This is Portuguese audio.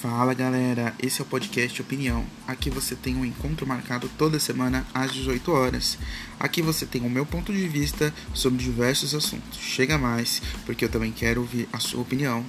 Fala galera, esse é o podcast Opinião. Aqui você tem um encontro marcado toda semana às 18 horas. Aqui você tem o meu ponto de vista sobre diversos assuntos. Chega mais, porque eu também quero ouvir a sua opinião.